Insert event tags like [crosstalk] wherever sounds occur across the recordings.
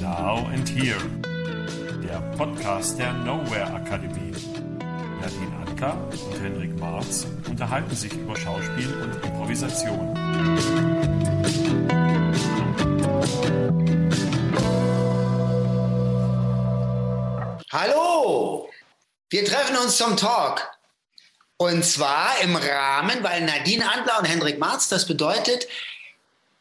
Now and Here, der Podcast der Nowhere Akademie. Nadine Anker und Henrik Marz unterhalten sich über Schauspiel und Improvisation. Hallo! Wir treffen uns zum Talk. Und zwar im Rahmen, weil Nadine Andler und Hendrik Marz, das bedeutet,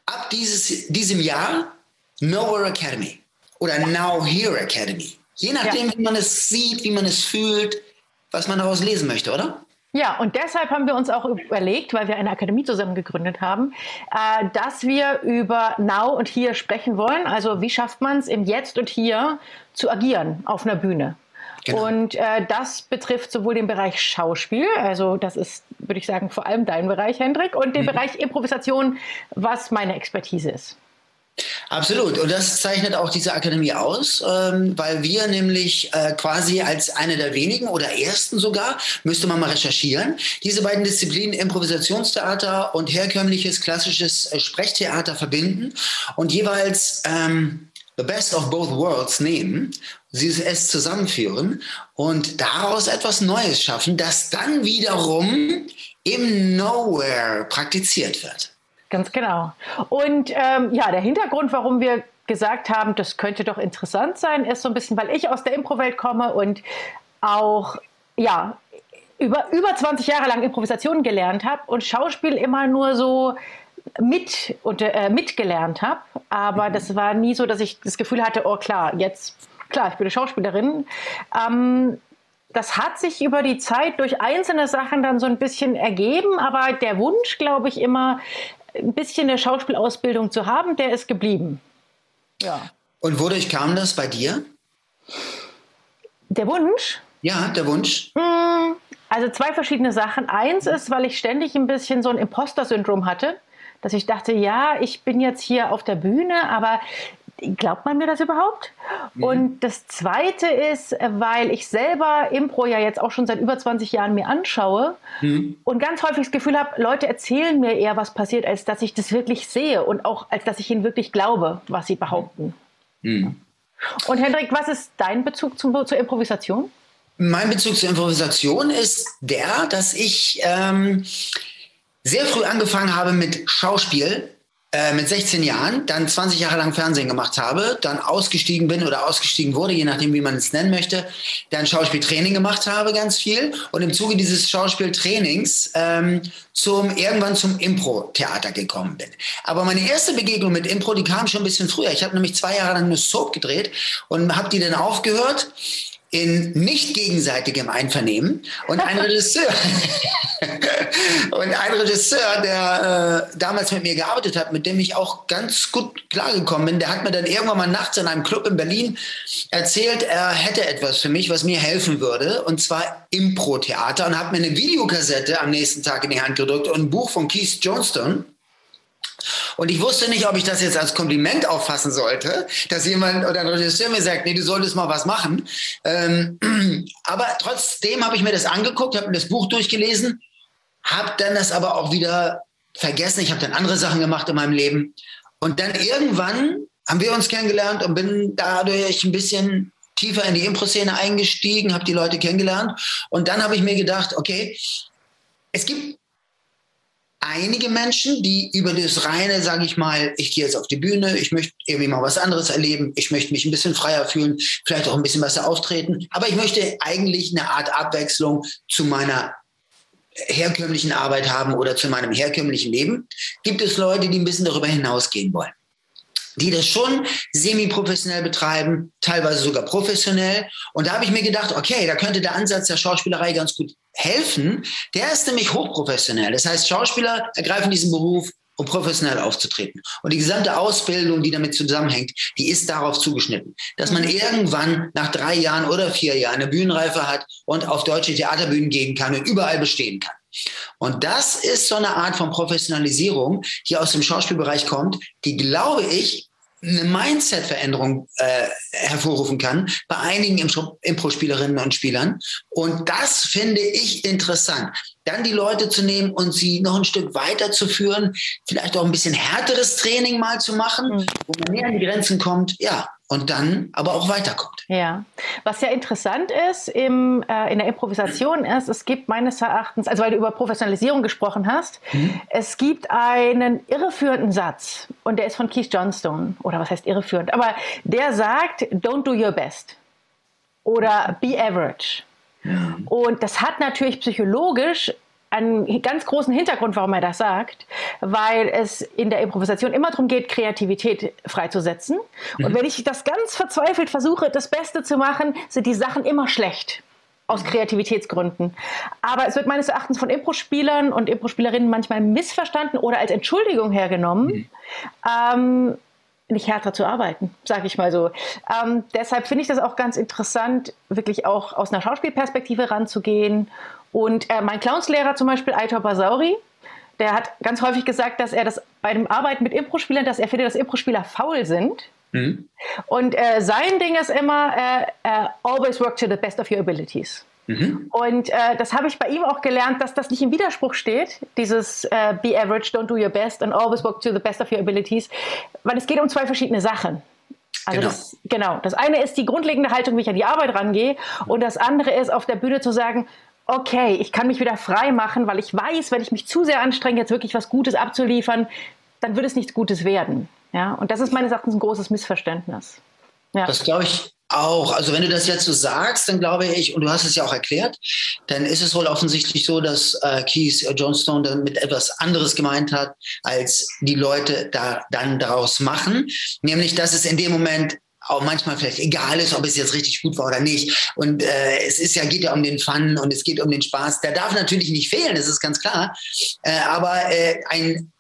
ab dieses, diesem Jahr Nowhere Academy oder Now Here Academy. Je nachdem, ja. wie man es sieht, wie man es fühlt, was man daraus lesen möchte, oder? Ja, und deshalb haben wir uns auch überlegt, weil wir eine Akademie zusammen gegründet haben, äh, dass wir über Now und Hier sprechen wollen. Also wie schafft man es im Jetzt und Hier zu agieren auf einer Bühne? Genau. Und äh, das betrifft sowohl den Bereich Schauspiel, also das ist, würde ich sagen, vor allem dein Bereich, Hendrik, und den mhm. Bereich Improvisation, was meine Expertise ist. Absolut. Und das zeichnet auch diese Akademie aus, ähm, weil wir nämlich äh, quasi als eine der wenigen oder ersten sogar, müsste man mal recherchieren, diese beiden Disziplinen Improvisationstheater und herkömmliches klassisches äh, Sprechtheater verbinden und jeweils ähm, the best of both worlds nehmen, sie es zusammenführen und daraus etwas Neues schaffen, das dann wiederum im Nowhere praktiziert wird. Ganz genau. Und ähm, ja, der Hintergrund, warum wir gesagt haben, das könnte doch interessant sein, ist so ein bisschen, weil ich aus der Impro-Welt komme und auch ja über, über 20 Jahre lang Improvisation gelernt habe und Schauspiel immer nur so mit und, äh, mitgelernt habe. Aber mhm. das war nie so, dass ich das Gefühl hatte, oh klar, jetzt, klar, ich bin eine Schauspielerin. Ähm, das hat sich über die Zeit durch einzelne Sachen dann so ein bisschen ergeben, aber der Wunsch, glaube ich, immer ein bisschen eine Schauspielausbildung zu haben, der ist geblieben. Ja. Und wodurch kam das bei dir? Der Wunsch? Ja, der Wunsch. Hm, also zwei verschiedene Sachen. Eins ist, weil ich ständig ein bisschen so ein Imposter-Syndrom hatte, dass ich dachte, ja, ich bin jetzt hier auf der Bühne, aber glaubt man mir das überhaupt? Mhm. Und das Zweite ist, weil ich selber Impro ja jetzt auch schon seit über 20 Jahren mir anschaue mhm. und ganz häufig das Gefühl habe, Leute erzählen mir eher, was passiert, als dass ich das wirklich sehe und auch als dass ich ihnen wirklich glaube, was sie behaupten. Mhm. Und Hendrik, was ist dein Bezug zum, zur Improvisation? Mein Bezug zur Improvisation ist der, dass ich ähm, sehr früh angefangen habe mit Schauspiel äh, mit 16 Jahren, dann 20 Jahre lang Fernsehen gemacht habe, dann ausgestiegen bin oder ausgestiegen wurde, je nachdem, wie man es nennen möchte, dann Schauspieltraining gemacht habe, ganz viel und im Zuge dieses Schauspieltrainings ähm, zum, irgendwann zum Impro-Theater gekommen bin. Aber meine erste Begegnung mit Impro, die kam schon ein bisschen früher. Ich habe nämlich zwei Jahre lang eine Soap gedreht und habe die dann aufgehört in nicht gegenseitigem Einvernehmen und ein [laughs] Regisseur. [laughs] Und ein Regisseur, der äh, damals mit mir gearbeitet hat, mit dem ich auch ganz gut klargekommen bin, der hat mir dann irgendwann mal nachts in einem Club in Berlin erzählt, er hätte etwas für mich, was mir helfen würde, und zwar Impro-Theater und hat mir eine Videokassette am nächsten Tag in die Hand gedrückt und ein Buch von Keith Johnston und ich wusste nicht, ob ich das jetzt als Kompliment auffassen sollte, dass jemand oder ein Regisseur mir sagt, nee, du solltest mal was machen. Ähm, [clears throat] aber trotzdem habe ich mir das angeguckt, habe mir das Buch durchgelesen, habe dann das aber auch wieder vergessen. Ich habe dann andere Sachen gemacht in meinem Leben. Und dann irgendwann haben wir uns kennengelernt und bin dadurch ein bisschen tiefer in die Impro-Szene eingestiegen, habe die Leute kennengelernt. Und dann habe ich mir gedacht, okay, es gibt einige Menschen, die über das reine, sage ich mal, ich gehe jetzt auf die Bühne, ich möchte irgendwie mal was anderes erleben, ich möchte mich ein bisschen freier fühlen, vielleicht auch ein bisschen besser auftreten, aber ich möchte eigentlich eine Art Abwechslung zu meiner herkömmlichen Arbeit haben oder zu meinem herkömmlichen Leben. Gibt es Leute, die ein bisschen darüber hinausgehen wollen? Die das schon semi-professionell betreiben, teilweise sogar professionell. Und da habe ich mir gedacht, okay, da könnte der Ansatz der Schauspielerei ganz gut helfen. Der ist nämlich hochprofessionell. Das heißt, Schauspieler ergreifen diesen Beruf, um professionell aufzutreten. Und die gesamte Ausbildung, die damit zusammenhängt, die ist darauf zugeschnitten, dass man irgendwann nach drei Jahren oder vier Jahren eine Bühnenreife hat und auf deutsche Theaterbühnen gehen kann und überall bestehen kann. Und das ist so eine Art von Professionalisierung, die aus dem Schauspielbereich kommt, die, glaube ich, eine Mindset-Veränderung äh, hervorrufen kann bei einigen Impro-Spielerinnen und Spielern. Und das finde ich interessant. dann die Leute zu nehmen und sie noch ein Stück weiterzuführen, vielleicht auch ein bisschen härteres Training mal zu machen, mhm. wo man näher an die Grenzen kommt, ja, und dann aber auch weiterkommt. Ja, was ja interessant ist im, äh, in der Improvisation ist, es gibt meines Erachtens, also weil du über Professionalisierung gesprochen hast, mhm. es gibt einen irreführenden Satz und der ist von Keith Johnstone, oder was heißt irreführend, aber der sagt, don't do your best oder be average. Und das hat natürlich psychologisch einen ganz großen Hintergrund, warum er das sagt, weil es in der Improvisation immer darum geht, Kreativität freizusetzen. Und mhm. wenn ich das ganz verzweifelt versuche, das Beste zu machen, sind die Sachen immer schlecht. Aus Kreativitätsgründen. Aber es wird meines Erachtens von Impro-Spielern und Impro-Spielerinnen manchmal missverstanden oder als Entschuldigung hergenommen. Mhm. Ähm, nicht härter zu arbeiten, sage ich mal so. Ähm, deshalb finde ich das auch ganz interessant, wirklich auch aus einer Schauspielperspektive ranzugehen. Und äh, mein Clownslehrer zum Beispiel, Aitor Basauri, der hat ganz häufig gesagt, dass er das bei dem Arbeiten mit Impro-Spielern, dass er findet, dass Impro-Spieler faul sind. Mhm. Und äh, sein Ding ist immer, äh, äh always work to the best of your abilities. Mhm. Und äh, das habe ich bei ihm auch gelernt, dass das nicht im Widerspruch steht, dieses äh, Be average, don't do your best and always work to the best of your abilities, weil es geht um zwei verschiedene Sachen. Also genau. Das, genau. Das eine ist die grundlegende Haltung, wie ich an die Arbeit rangehe, und das andere ist auf der Bühne zu sagen, okay, ich kann mich wieder frei machen, weil ich weiß, wenn ich mich zu sehr anstrenge, jetzt wirklich was Gutes abzuliefern, dann wird es nichts Gutes werden. Ja, und das ist meines Erachtens ein großes Missverständnis. Ja. Das glaube ich auch. Also wenn du das jetzt so sagst, dann glaube ich, und du hast es ja auch erklärt, dann ist es wohl offensichtlich so, dass äh, Keith äh, Johnstone dann mit etwas anderes gemeint hat, als die Leute da dann daraus machen. Nämlich, dass es in dem Moment auch manchmal vielleicht egal ist, ob es jetzt richtig gut war oder nicht. Und äh, es ist ja, geht ja um den Fun und es geht um den Spaß. Der darf natürlich nicht fehlen, das ist ganz klar. Äh, aber äh, ein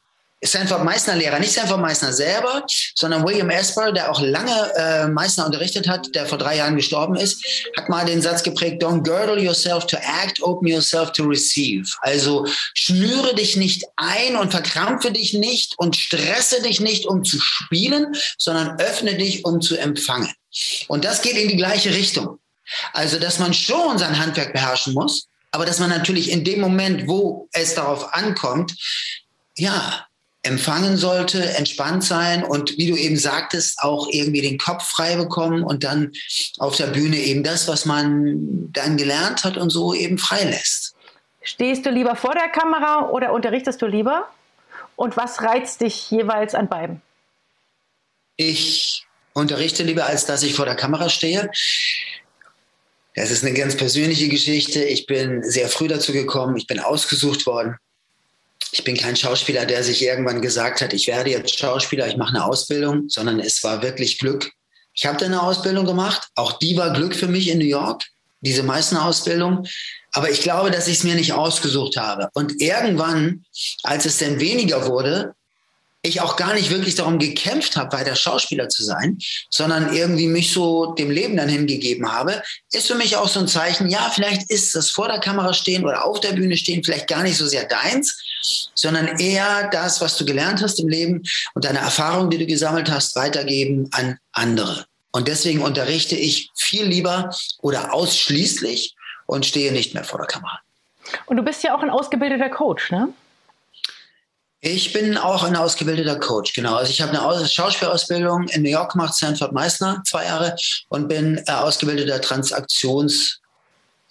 Sanford Meissner Lehrer, nicht Sanford Meissner selber, sondern William Esper, der auch lange äh, Meissner unterrichtet hat, der vor drei Jahren gestorben ist, hat mal den Satz geprägt, don't girdle yourself to act, open yourself to receive. Also schnüre dich nicht ein und verkrampfe dich nicht und stresse dich nicht, um zu spielen, sondern öffne dich, um zu empfangen. Und das geht in die gleiche Richtung. Also, dass man schon sein Handwerk beherrschen muss, aber dass man natürlich in dem Moment, wo es darauf ankommt, ja, empfangen sollte, entspannt sein und wie du eben sagtest, auch irgendwie den Kopf frei bekommen und dann auf der Bühne eben das, was man dann gelernt hat und so eben freilässt. Stehst du lieber vor der Kamera oder unterrichtest du lieber? Und was reizt dich jeweils an beiden? Ich unterrichte lieber, als dass ich vor der Kamera stehe. Das ist eine ganz persönliche Geschichte. Ich bin sehr früh dazu gekommen. Ich bin ausgesucht worden ich bin kein Schauspieler, der sich irgendwann gesagt hat, ich werde jetzt Schauspieler, ich mache eine Ausbildung, sondern es war wirklich Glück. Ich habe eine Ausbildung gemacht, auch die war Glück für mich in New York, diese meisten Ausbildung. Aber ich glaube, dass ich es mir nicht ausgesucht habe. Und irgendwann, als es denn weniger wurde, ich auch gar nicht wirklich darum gekämpft habe, weiter Schauspieler zu sein, sondern irgendwie mich so dem Leben dann hingegeben habe, ist für mich auch so ein Zeichen, ja, vielleicht ist das vor der Kamera stehen oder auf der Bühne stehen vielleicht gar nicht so sehr deins, sondern eher das, was du gelernt hast im Leben und deine Erfahrungen, die du gesammelt hast, weitergeben an andere. Und deswegen unterrichte ich viel lieber oder ausschließlich und stehe nicht mehr vor der Kamera. Und du bist ja auch ein ausgebildeter Coach, ne? Ich bin auch ein ausgebildeter Coach, genau. Also ich habe eine Schauspielausbildung in New York gemacht, Sanford Meissner, zwei Jahre, und bin äh, ausgebildeter Transaktions-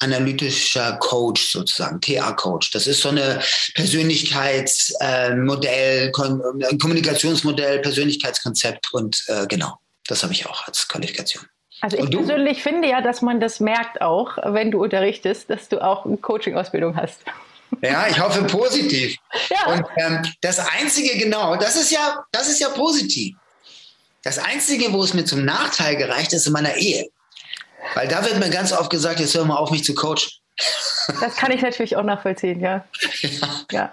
analytischer Coach sozusagen, TA-Coach. Das ist so eine Persönlichkeitsmodell, äh, Kommunikationsmodell, Persönlichkeitskonzept und äh, genau, das habe ich auch als Qualifikation. Also ich persönlich finde ja, dass man das merkt auch, wenn du unterrichtest, dass du auch eine Coaching-Ausbildung hast. Ja, ich hoffe positiv. [laughs] Ja. Und ähm, das Einzige, genau, das ist ja, das ist ja positiv. Das Einzige, wo es mir zum Nachteil gereicht, ist in meiner Ehe. Weil da wird mir ganz oft gesagt, jetzt hör mal auf, mich zu coachen. Das kann ich natürlich auch nachvollziehen, ja. Ja,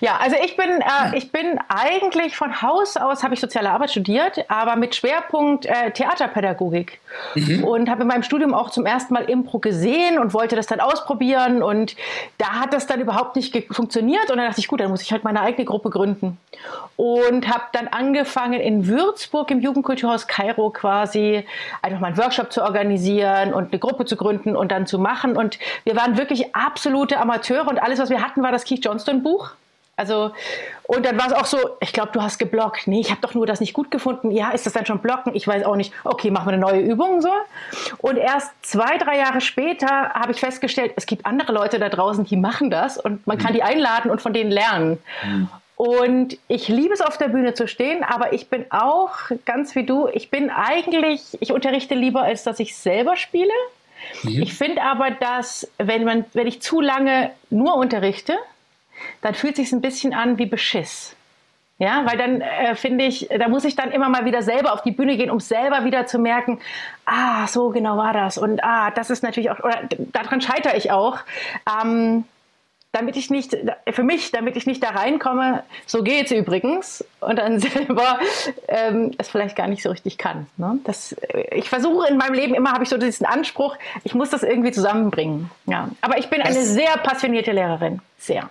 ja. also ich bin, äh, ich bin eigentlich von Haus aus, habe ich soziale Arbeit studiert, aber mit Schwerpunkt äh, Theaterpädagogik. Mhm. Und habe in meinem Studium auch zum ersten Mal Impro gesehen und wollte das dann ausprobieren. Und da hat das dann überhaupt nicht funktioniert. Und dann dachte ich, gut, dann muss ich halt meine eigene Gruppe gründen. Und habe dann angefangen in Würzburg im Jugendkulturhaus Kairo quasi einfach mal einen Workshop zu organisieren und eine Gruppe zu gründen und dann zu machen. Und wir wir waren wirklich absolute Amateure und alles, was wir hatten, war das Keith Johnston Buch. Also, und dann war es auch so, ich glaube, du hast geblockt. Nee, ich habe doch nur das nicht gut gefunden. Ja, ist das dann schon blocken? Ich weiß auch nicht. Okay, machen wir eine neue Übung so. Und erst zwei, drei Jahre später habe ich festgestellt, es gibt andere Leute da draußen, die machen das und man kann mhm. die einladen und von denen lernen. Mhm. Und ich liebe es, auf der Bühne zu stehen, aber ich bin auch, ganz wie du, ich bin eigentlich, ich unterrichte lieber, als dass ich selber spiele. Mhm. Ich finde aber, dass, wenn, man, wenn ich zu lange nur unterrichte, dann fühlt sich ein bisschen an wie Beschiss. Ja, weil dann äh, finde ich, da muss ich dann immer mal wieder selber auf die Bühne gehen, um selber wieder zu merken, ah, so genau war das. Und ah, das ist natürlich auch, oder daran scheitere ich auch. Ähm, damit ich nicht, für mich, damit ich nicht da reinkomme, so geht es übrigens, und dann [laughs] selber ähm, es vielleicht gar nicht so richtig kann. Ne? Das, ich versuche in meinem Leben immer, habe ich so diesen Anspruch, ich muss das irgendwie zusammenbringen. Ja. Aber ich bin eine sehr passionierte Lehrerin, sehr.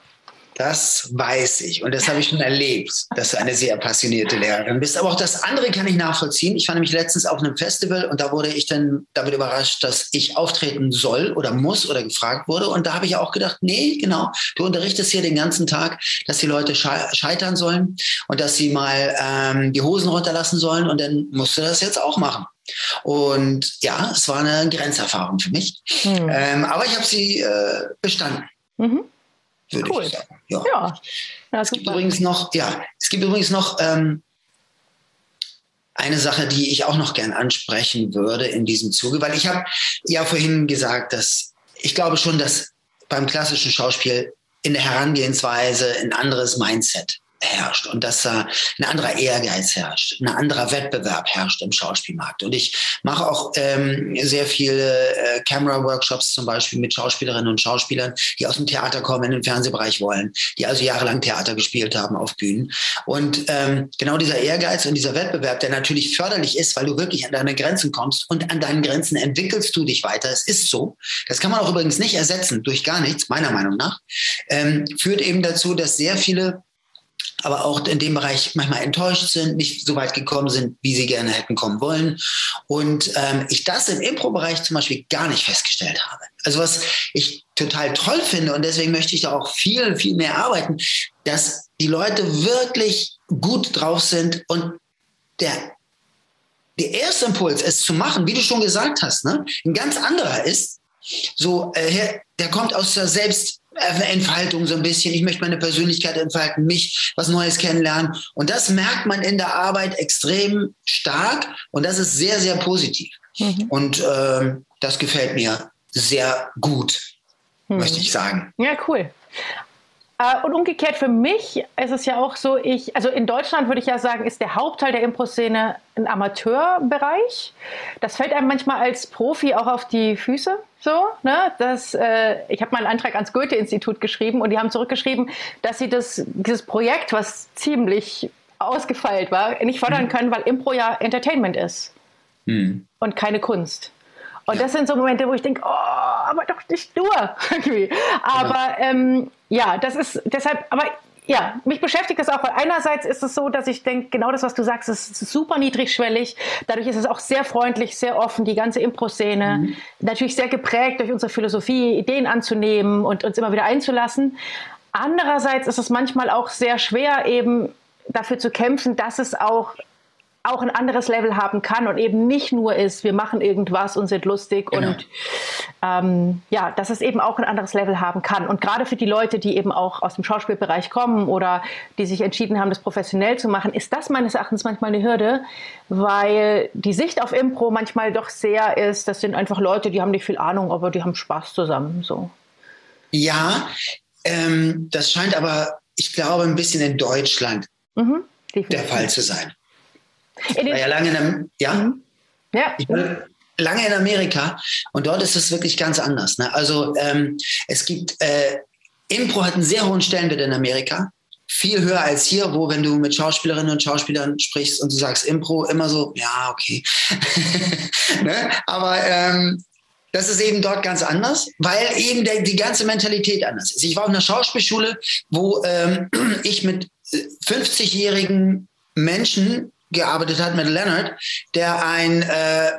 Das weiß ich und das habe ich schon erlebt, dass du eine sehr passionierte Lehrerin bist. Aber auch das andere kann ich nachvollziehen. Ich war nämlich letztens auf einem Festival und da wurde ich dann damit überrascht, dass ich auftreten soll oder muss oder gefragt wurde. Und da habe ich auch gedacht, nee, genau, du unterrichtest hier den ganzen Tag, dass die Leute scheitern sollen und dass sie mal ähm, die Hosen runterlassen sollen und dann musst du das jetzt auch machen. Und ja, es war eine Grenzerfahrung für mich. Hm. Ähm, aber ich habe sie äh, bestanden. Mhm würde cool. ich sagen. Ja. ja. ja es gibt übrigens noch, ja, es gibt übrigens noch ähm, eine Sache, die ich auch noch gern ansprechen würde in diesem Zuge, weil ich habe ja vorhin gesagt, dass ich glaube schon, dass beim klassischen Schauspiel in der Herangehensweise ein anderes Mindset herrscht und dass da ein anderer Ehrgeiz herrscht, ein anderer Wettbewerb herrscht im Schauspielmarkt. Und ich mache auch ähm, sehr viele äh, Camera-Workshops zum Beispiel mit Schauspielerinnen und Schauspielern, die aus dem Theater kommen, in den Fernsehbereich wollen, die also jahrelang Theater gespielt haben auf Bühnen. Und ähm, genau dieser Ehrgeiz und dieser Wettbewerb, der natürlich förderlich ist, weil du wirklich an deine Grenzen kommst und an deinen Grenzen entwickelst du dich weiter. Es ist so. Das kann man auch übrigens nicht ersetzen durch gar nichts, meiner Meinung nach. Ähm, führt eben dazu, dass sehr viele aber auch in dem Bereich manchmal enttäuscht sind, nicht so weit gekommen sind, wie sie gerne hätten kommen wollen. Und ähm, ich das im Impro-Bereich zum Beispiel gar nicht festgestellt habe. Also was ich total toll finde und deswegen möchte ich da auch viel, viel mehr arbeiten, dass die Leute wirklich gut drauf sind und der, der erste Impuls, es zu machen, wie du schon gesagt hast, ne, ein ganz anderer ist, so, äh, der kommt aus der Selbst, Entfaltung so ein bisschen. Ich möchte meine Persönlichkeit entfalten, mich was Neues kennenlernen. Und das merkt man in der Arbeit extrem stark und das ist sehr, sehr positiv. Mhm. Und ähm, das gefällt mir sehr gut, mhm. möchte ich sagen. Ja, cool. Äh, und umgekehrt für mich ist es ja auch so, ich, also in Deutschland würde ich ja sagen, ist der Hauptteil der Impro-Szene ein Amateurbereich. Das fällt einem manchmal als Profi auch auf die Füße. So, ne? Das, äh, ich habe mal einen Antrag ans Goethe-Institut geschrieben und die haben zurückgeschrieben, dass sie das, dieses Projekt, was ziemlich ausgefeilt war, nicht fördern mhm. können, weil Impro ja Entertainment ist mhm. und keine Kunst. Und das sind so Momente, wo ich denke, oh, aber doch nicht nur. [laughs] aber ähm, ja, das ist deshalb, aber ja, mich beschäftigt das auch, weil einerseits ist es so, dass ich denke, genau das, was du sagst, ist super niedrigschwellig. Dadurch ist es auch sehr freundlich, sehr offen, die ganze Impro-Szene. Mhm. Natürlich sehr geprägt durch unsere Philosophie, Ideen anzunehmen und uns immer wieder einzulassen. Andererseits ist es manchmal auch sehr schwer, eben dafür zu kämpfen, dass es auch auch ein anderes Level haben kann und eben nicht nur ist, wir machen irgendwas und sind lustig genau. und ähm, ja, dass es eben auch ein anderes Level haben kann. Und gerade für die Leute, die eben auch aus dem Schauspielbereich kommen oder die sich entschieden haben, das professionell zu machen, ist das meines Erachtens manchmal eine Hürde, weil die Sicht auf Impro manchmal doch sehr ist, das sind einfach Leute, die haben nicht viel Ahnung, aber die haben Spaß zusammen. So. Ja, ähm, das scheint aber, ich glaube, ein bisschen in Deutschland mhm, der Fall zu sein. Ich war ja lange in, ja? Mhm. Ja. Ich war lange in Amerika und dort ist es wirklich ganz anders. Ne? Also ähm, es gibt, äh, Impro hat einen sehr hohen Stellenwert in Amerika. Viel höher als hier, wo, wenn du mit Schauspielerinnen und Schauspielern sprichst und du sagst Impro, immer so, ja, okay. [laughs] ne? Aber ähm, das ist eben dort ganz anders, weil eben der, die ganze Mentalität anders ist. Ich war auf einer Schauspielschule, wo ähm, [clears throat] ich mit 50-jährigen Menschen gearbeitet hat mit Leonard, der ein äh,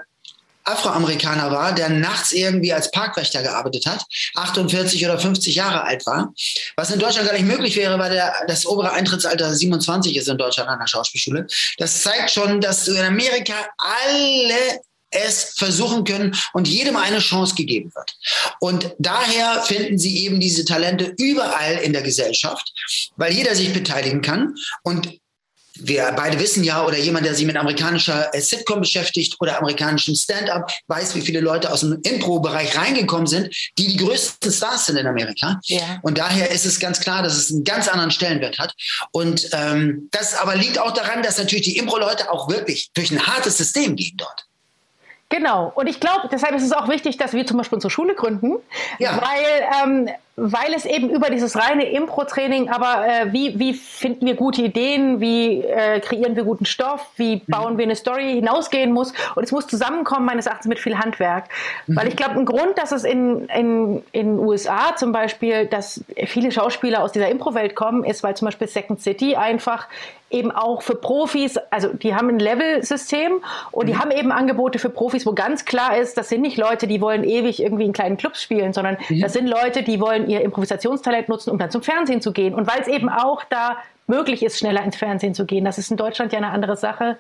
Afroamerikaner war, der nachts irgendwie als Parkwächter gearbeitet hat, 48 oder 50 Jahre alt war, was in Deutschland gar nicht möglich wäre, weil der, das obere Eintrittsalter 27 ist in Deutschland an der Schauspielschule. Das zeigt schon, dass in Amerika alle es versuchen können und jedem eine Chance gegeben wird. Und daher finden sie eben diese Talente überall in der Gesellschaft, weil jeder sich beteiligen kann. Und wir beide wissen ja, oder jemand, der sich mit amerikanischer äh, Sitcom beschäftigt oder amerikanischem Stand-up, weiß, wie viele Leute aus dem Impro-Bereich reingekommen sind, die die größten Stars sind in Amerika. Ja. Und daher ist es ganz klar, dass es einen ganz anderen Stellenwert hat. Und ähm, das aber liegt auch daran, dass natürlich die Impro-Leute auch wirklich durch ein hartes System gehen dort. Genau. Und ich glaube, deshalb ist es auch wichtig, dass wir zum Beispiel unsere Schule gründen, ja. weil ähm, weil es eben über dieses reine Impro-Training, aber äh, wie, wie finden wir gute Ideen, wie äh, kreieren wir guten Stoff, wie mhm. bauen wir eine Story hinausgehen muss und es muss zusammenkommen, meines Erachtens mit viel Handwerk. Mhm. Weil ich glaube, ein Grund, dass es in in, in USA zum Beispiel, dass viele Schauspieler aus dieser Impro-Welt kommen, ist, weil zum Beispiel Second City einfach eben auch für Profis, also die haben ein Level-System und die mhm. haben eben Angebote für Profis, wo ganz klar ist, das sind nicht Leute, die wollen ewig irgendwie in kleinen Clubs spielen, sondern mhm. das sind Leute, die wollen ihr Improvisationstalent nutzen, um dann zum Fernsehen zu gehen. Und weil es eben auch da möglich ist, schneller ins Fernsehen zu gehen, das ist in Deutschland ja eine andere Sache.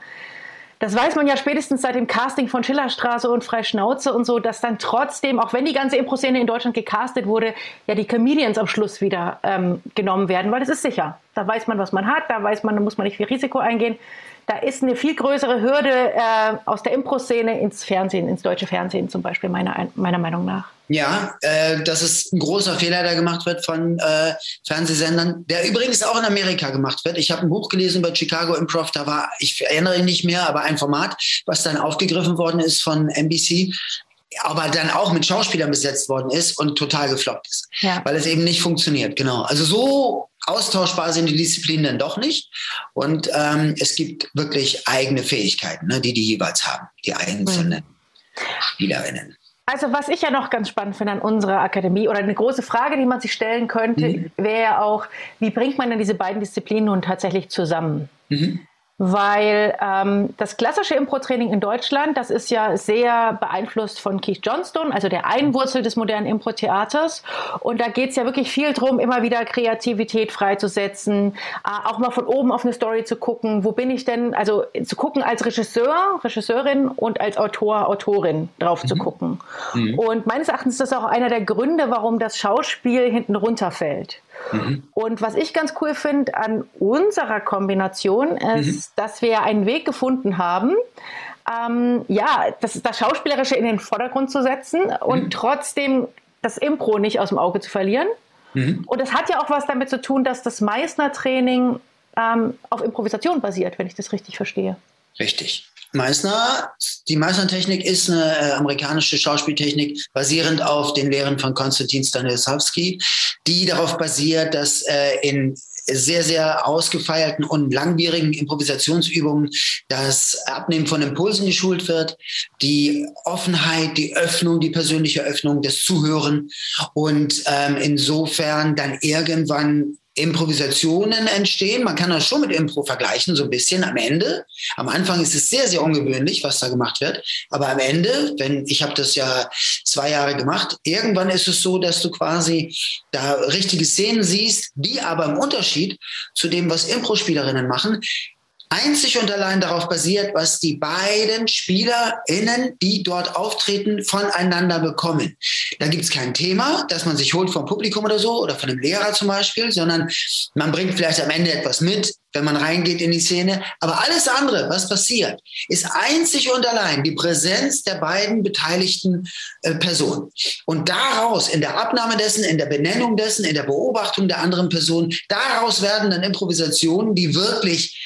Das weiß man ja spätestens seit dem Casting von Schillerstraße und Freischnauze und so, dass dann trotzdem, auch wenn die ganze Impro-Szene in Deutschland gecastet wurde, ja die Comedians am Schluss wieder ähm, genommen werden, weil das ist sicher. Da weiß man, was man hat, da weiß man, da muss man nicht viel Risiko eingehen. Da ist eine viel größere Hürde äh, aus der Impro-Szene ins Fernsehen, ins deutsche Fernsehen zum Beispiel, meiner, meiner Meinung nach. Ja, äh, das ist ein großer Fehler, der gemacht wird von äh, Fernsehsendern, der übrigens auch in Amerika gemacht wird. Ich habe ein Buch gelesen über Chicago Improv, da war, ich erinnere mich nicht mehr, aber ein Format, was dann aufgegriffen worden ist von NBC, aber dann auch mit Schauspielern besetzt worden ist und total gefloppt ist, ja. weil es eben nicht funktioniert. Genau. Also so austauschbar sind die Disziplinen dann doch nicht. Und ähm, es gibt wirklich eigene Fähigkeiten, ne, die die jeweils haben, die einzelnen mhm. Spielerinnen. Also was ich ja noch ganz spannend finde an unserer Akademie oder eine große Frage, die man sich stellen könnte, mhm. wäre ja auch, wie bringt man denn diese beiden Disziplinen nun tatsächlich zusammen? Mhm weil ähm, das klassische Impro-Training in Deutschland, das ist ja sehr beeinflusst von Keith Johnstone, also der Einwurzel des modernen Impro-Theaters. Und da geht es ja wirklich viel drum, immer wieder Kreativität freizusetzen, äh, auch mal von oben auf eine Story zu gucken, wo bin ich denn, also zu gucken als Regisseur, Regisseurin und als Autor, Autorin drauf mhm. zu gucken. Mhm. Und meines Erachtens ist das auch einer der Gründe, warum das Schauspiel hinten runterfällt. Mhm. Und was ich ganz cool finde an unserer Kombination ist, mhm. dass wir einen Weg gefunden haben, ähm, ja, das, das Schauspielerische in den Vordergrund zu setzen und mhm. trotzdem das Impro nicht aus dem Auge zu verlieren. Mhm. Und das hat ja auch was damit zu tun, dass das Meißner-Training ähm, auf Improvisation basiert, wenn ich das richtig verstehe. Richtig. Meissner, die Meissner-Technik ist eine äh, amerikanische Schauspieltechnik basierend auf den Lehren von Konstantin Stanislavski, die darauf basiert, dass äh, in sehr, sehr ausgefeilten und langwierigen Improvisationsübungen das Abnehmen von Impulsen geschult wird, die Offenheit, die Öffnung, die persönliche Öffnung, das Zuhören und ähm, insofern dann irgendwann Improvisationen entstehen. Man kann das schon mit Impro vergleichen, so ein bisschen am Ende. Am Anfang ist es sehr, sehr ungewöhnlich, was da gemacht wird. Aber am Ende, wenn ich habe das ja zwei Jahre gemacht, irgendwann ist es so, dass du quasi da richtige Szenen siehst, die aber im Unterschied zu dem, was Impro-Spielerinnen machen, einzig und allein darauf basiert, was die beiden SpielerInnen, die dort auftreten, voneinander bekommen. Da gibt es kein Thema, das man sich holt vom Publikum oder so oder von einem Lehrer zum Beispiel, sondern man bringt vielleicht am Ende etwas mit, wenn man reingeht in die Szene. Aber alles andere, was passiert, ist einzig und allein die Präsenz der beiden beteiligten äh, Personen. Und daraus, in der Abnahme dessen, in der Benennung dessen, in der Beobachtung der anderen Person, daraus werden dann Improvisationen, die wirklich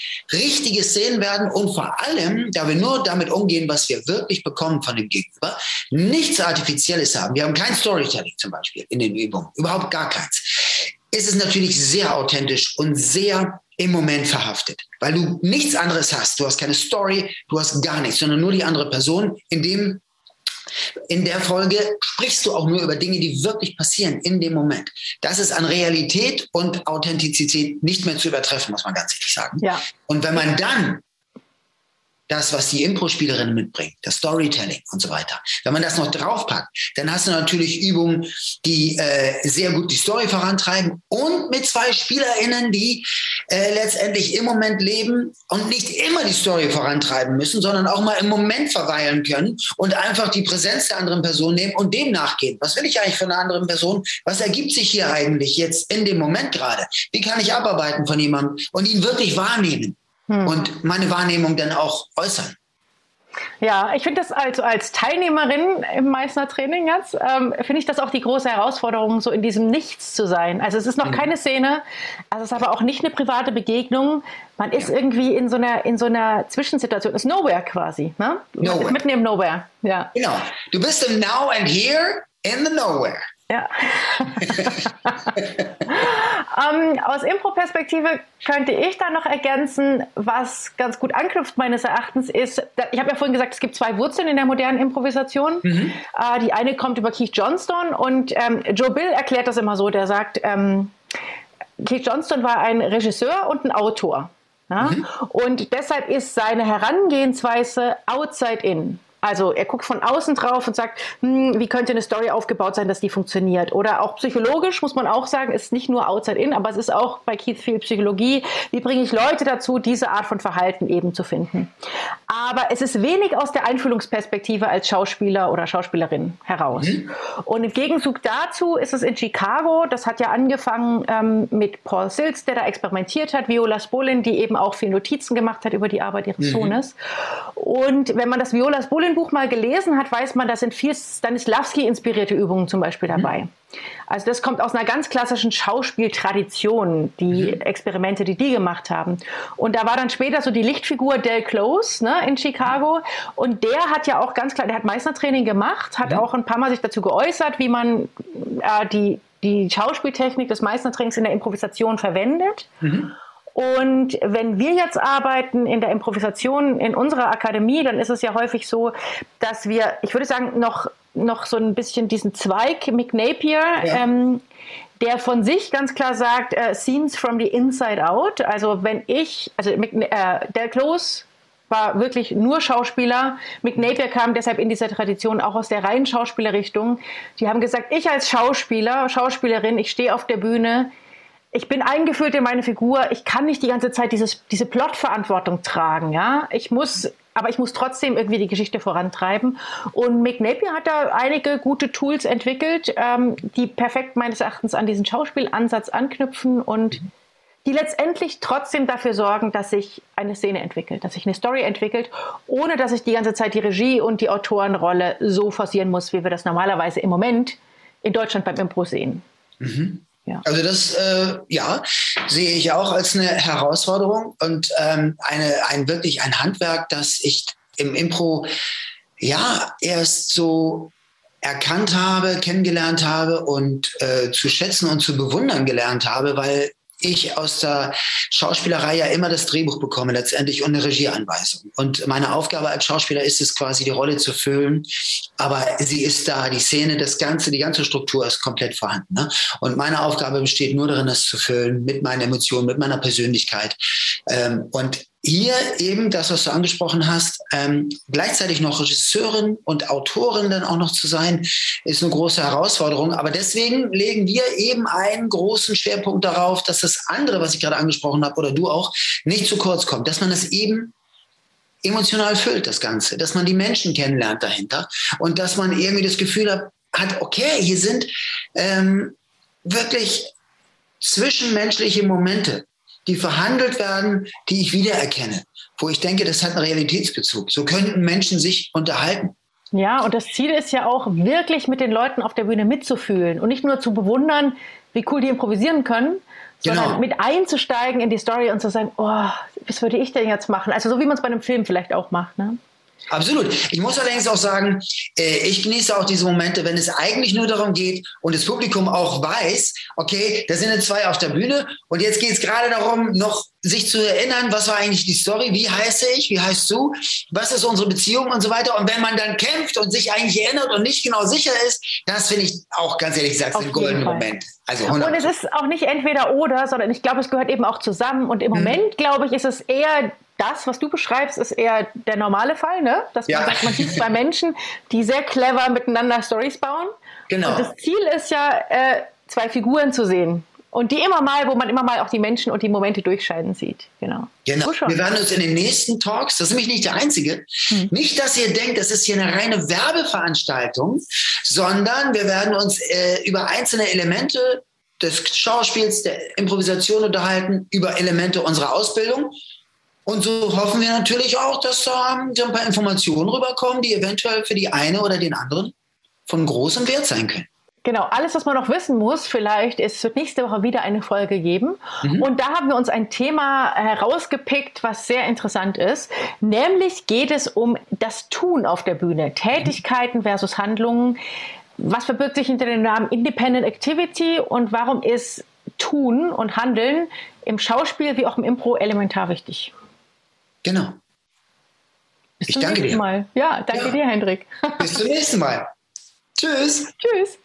richtige Szenen werden und vor allem, da wir nur damit umgehen, was wir wirklich bekommen von dem Gegenüber, nichts Artifizielles haben. Wir haben kein Storytelling zum Beispiel in den Übungen, überhaupt gar keins. Ist es natürlich sehr authentisch und sehr im Moment verhaftet, weil du nichts anderes hast. Du hast keine Story, du hast gar nichts, sondern nur die andere Person in dem in der Folge sprichst du auch nur über Dinge, die wirklich passieren in dem Moment. Das ist an Realität und Authentizität nicht mehr zu übertreffen, muss man ganz ehrlich sagen. Ja. Und wenn man dann das, was die Impro-Spielerin mitbringt, das Storytelling und so weiter. Wenn man das noch draufpackt, dann hast du natürlich Übungen, die äh, sehr gut die Story vorantreiben und mit zwei SpielerInnen, die äh, letztendlich im Moment leben und nicht immer die Story vorantreiben müssen, sondern auch mal im Moment verweilen können und einfach die Präsenz der anderen Person nehmen und dem nachgehen. Was will ich eigentlich von einer anderen Person? Was ergibt sich hier eigentlich jetzt in dem Moment gerade? Wie kann ich abarbeiten von jemandem und ihn wirklich wahrnehmen? Hm. und meine Wahrnehmung dann auch äußern. Ja, ich finde das also als Teilnehmerin im Meißner Training jetzt, ähm, finde ich das auch die große Herausforderung, so in diesem Nichts zu sein. Also es ist noch mhm. keine Szene, also es ist aber auch nicht eine private Begegnung. Man ist ja. irgendwie in so einer, in so einer Zwischensituation, ist Nowhere quasi. Ne? Nowhere. Mitten im Nowhere, ja. Genau. Du bist im Now and Here in the Nowhere. Ja. [laughs] ähm, aus Impro-Perspektive könnte ich da noch ergänzen, was ganz gut anknüpft meines Erachtens ist, ich habe ja vorhin gesagt, es gibt zwei Wurzeln in der modernen Improvisation. Mhm. Äh, die eine kommt über Keith Johnston und ähm, Joe Bill erklärt das immer so, der sagt, ähm, Keith Johnston war ein Regisseur und ein Autor. Ja? Mhm. Und deshalb ist seine Herangehensweise outside in. Also er guckt von außen drauf und sagt, hm, wie könnte eine Story aufgebaut sein, dass die funktioniert. Oder auch psychologisch muss man auch sagen, ist nicht nur outside in, aber es ist auch bei Keith viel Psychologie. Wie bringe ich Leute dazu, diese Art von Verhalten eben zu finden? Aber es ist wenig aus der Einfühlungsperspektive als Schauspieler oder Schauspielerin heraus. Mhm. Und im Gegenzug dazu ist es in Chicago, das hat ja angefangen ähm, mit Paul Sills, der da experimentiert hat, Viola Spolin, die eben auch viel Notizen gemacht hat über die Arbeit ihres mhm. Sohnes. Und wenn man das Viola Spolin Buch mal gelesen hat, weiß man, da sind viel Stanislavski-inspirierte Übungen zum Beispiel dabei. Mhm. Also das kommt aus einer ganz klassischen Schauspieltradition, die mhm. Experimente, die die gemacht haben. Und da war dann später so die Lichtfigur Del Close ne, in Chicago. Und der hat ja auch ganz klar, der hat Meistertraining gemacht, hat mhm. auch ein paar Mal sich dazu geäußert, wie man äh, die, die Schauspieltechnik des Meistertrainings in der Improvisation verwendet. Mhm. Und wenn wir jetzt arbeiten in der Improvisation in unserer Akademie, dann ist es ja häufig so, dass wir, ich würde sagen, noch, noch so ein bisschen diesen Zweig Mick Napier, ja. ähm, der von sich ganz klar sagt, uh, Scenes from the inside out. Also wenn ich, also äh, Del Close war wirklich nur Schauspieler. Mick Napier kam deshalb in dieser Tradition auch aus der reinen Schauspielerrichtung. Die haben gesagt, ich als Schauspieler, Schauspielerin, ich stehe auf der Bühne, ich bin eingeführt in meine Figur, ich kann nicht die ganze Zeit dieses, diese Plotverantwortung tragen, ja. Ich muss, aber ich muss trotzdem irgendwie die Geschichte vorantreiben. Und Mick Napier hat da einige gute Tools entwickelt, ähm, die perfekt meines Erachtens an diesen Schauspielansatz anknüpfen und die letztendlich trotzdem dafür sorgen, dass sich eine Szene entwickelt, dass sich eine Story entwickelt, ohne dass ich die ganze Zeit die Regie und die Autorenrolle so forcieren muss, wie wir das normalerweise im Moment in Deutschland beim Impro sehen. Mhm. Ja. Also das, äh, ja, sehe ich auch als eine Herausforderung und ähm, eine, ein wirklich ein Handwerk, das ich im Impro ja erst so erkannt habe, kennengelernt habe und äh, zu schätzen und zu bewundern gelernt habe, weil ich aus der Schauspielerei ja immer das Drehbuch bekomme letztendlich und eine Regieanweisung. Und meine Aufgabe als Schauspieler ist es quasi, die Rolle zu füllen. Aber sie ist da, die Szene, das Ganze, die ganze Struktur ist komplett vorhanden. Ne? Und meine Aufgabe besteht nur darin, das zu füllen mit meinen Emotionen, mit meiner Persönlichkeit. Ähm, und hier eben das, was du angesprochen hast, ähm, gleichzeitig noch Regisseurin und Autorin dann auch noch zu sein, ist eine große Herausforderung. Aber deswegen legen wir eben einen großen Schwerpunkt darauf, dass das andere, was ich gerade angesprochen habe, oder du auch, nicht zu kurz kommt, dass man es eben emotional füllt, das Ganze, dass man die Menschen kennenlernt dahinter. Und dass man irgendwie das Gefühl hat, hat okay, hier sind ähm, wirklich zwischenmenschliche Momente die verhandelt werden, die ich wiedererkenne, wo ich denke, das hat einen Realitätsbezug. So könnten Menschen sich unterhalten. Ja, und das Ziel ist ja auch, wirklich mit den Leuten auf der Bühne mitzufühlen und nicht nur zu bewundern, wie cool die improvisieren können, sondern genau. mit einzusteigen in die Story und zu sagen, oh, was würde ich denn jetzt machen? Also so wie man es bei einem Film vielleicht auch macht. Ne? Absolut. Ich muss allerdings auch sagen, äh, ich genieße auch diese Momente, wenn es eigentlich nur darum geht und das Publikum auch weiß, okay, da sind jetzt zwei auf der Bühne und jetzt geht es gerade darum, noch sich zu erinnern, was war eigentlich die Story, wie heiße ich, wie heißt du, was ist unsere Beziehung und so weiter. Und wenn man dann kämpft und sich eigentlich erinnert und nicht genau sicher ist, das finde ich auch ganz ehrlich gesagt ein goldener Moment. Also und es ist auch nicht entweder oder, sondern ich glaube, es gehört eben auch zusammen. Und im mhm. Moment, glaube ich, ist es eher das, was du beschreibst, ist eher der normale Fall, ne? Dass Ja. man sagt, man sieht zwei Menschen, die sehr clever miteinander Stories bauen. Genau. Und das Ziel ist ja, äh, zwei Figuren zu sehen. Und die immer mal, wo man immer mal auch die Menschen und die Momente durchscheiden sieht. Genau. Genau. So. Wir werden uns in den nächsten Talks, das ist nämlich nicht der einzige, Hm. nicht, dass ihr denkt, das ist hier eine reine Werbeveranstaltung, sondern wir werden uns äh, über einzelne Elemente des Schauspiels, der Improvisation unterhalten, über Elemente unserer Ausbildung. Und so hoffen wir natürlich auch, dass da ähm, ein paar Informationen rüberkommen, die eventuell für die eine oder den anderen von großem Wert sein können. Genau, alles, was man noch wissen muss, vielleicht, es wird nächste Woche wieder eine Folge geben. Und da haben wir uns ein Thema herausgepickt, was sehr interessant ist. Nämlich geht es um das Tun auf der Bühne. Tätigkeiten versus Handlungen. Was verbirgt sich hinter dem Namen Independent Activity und warum ist Tun und Handeln im Schauspiel wie auch im Impro elementar wichtig? Genau. Bis Ich zum danke nächsten dir. Mal. Ja, danke Ja. dir, Hendrik. Bis zum nächsten Mal. [laughs] Tschüss. Tschüss.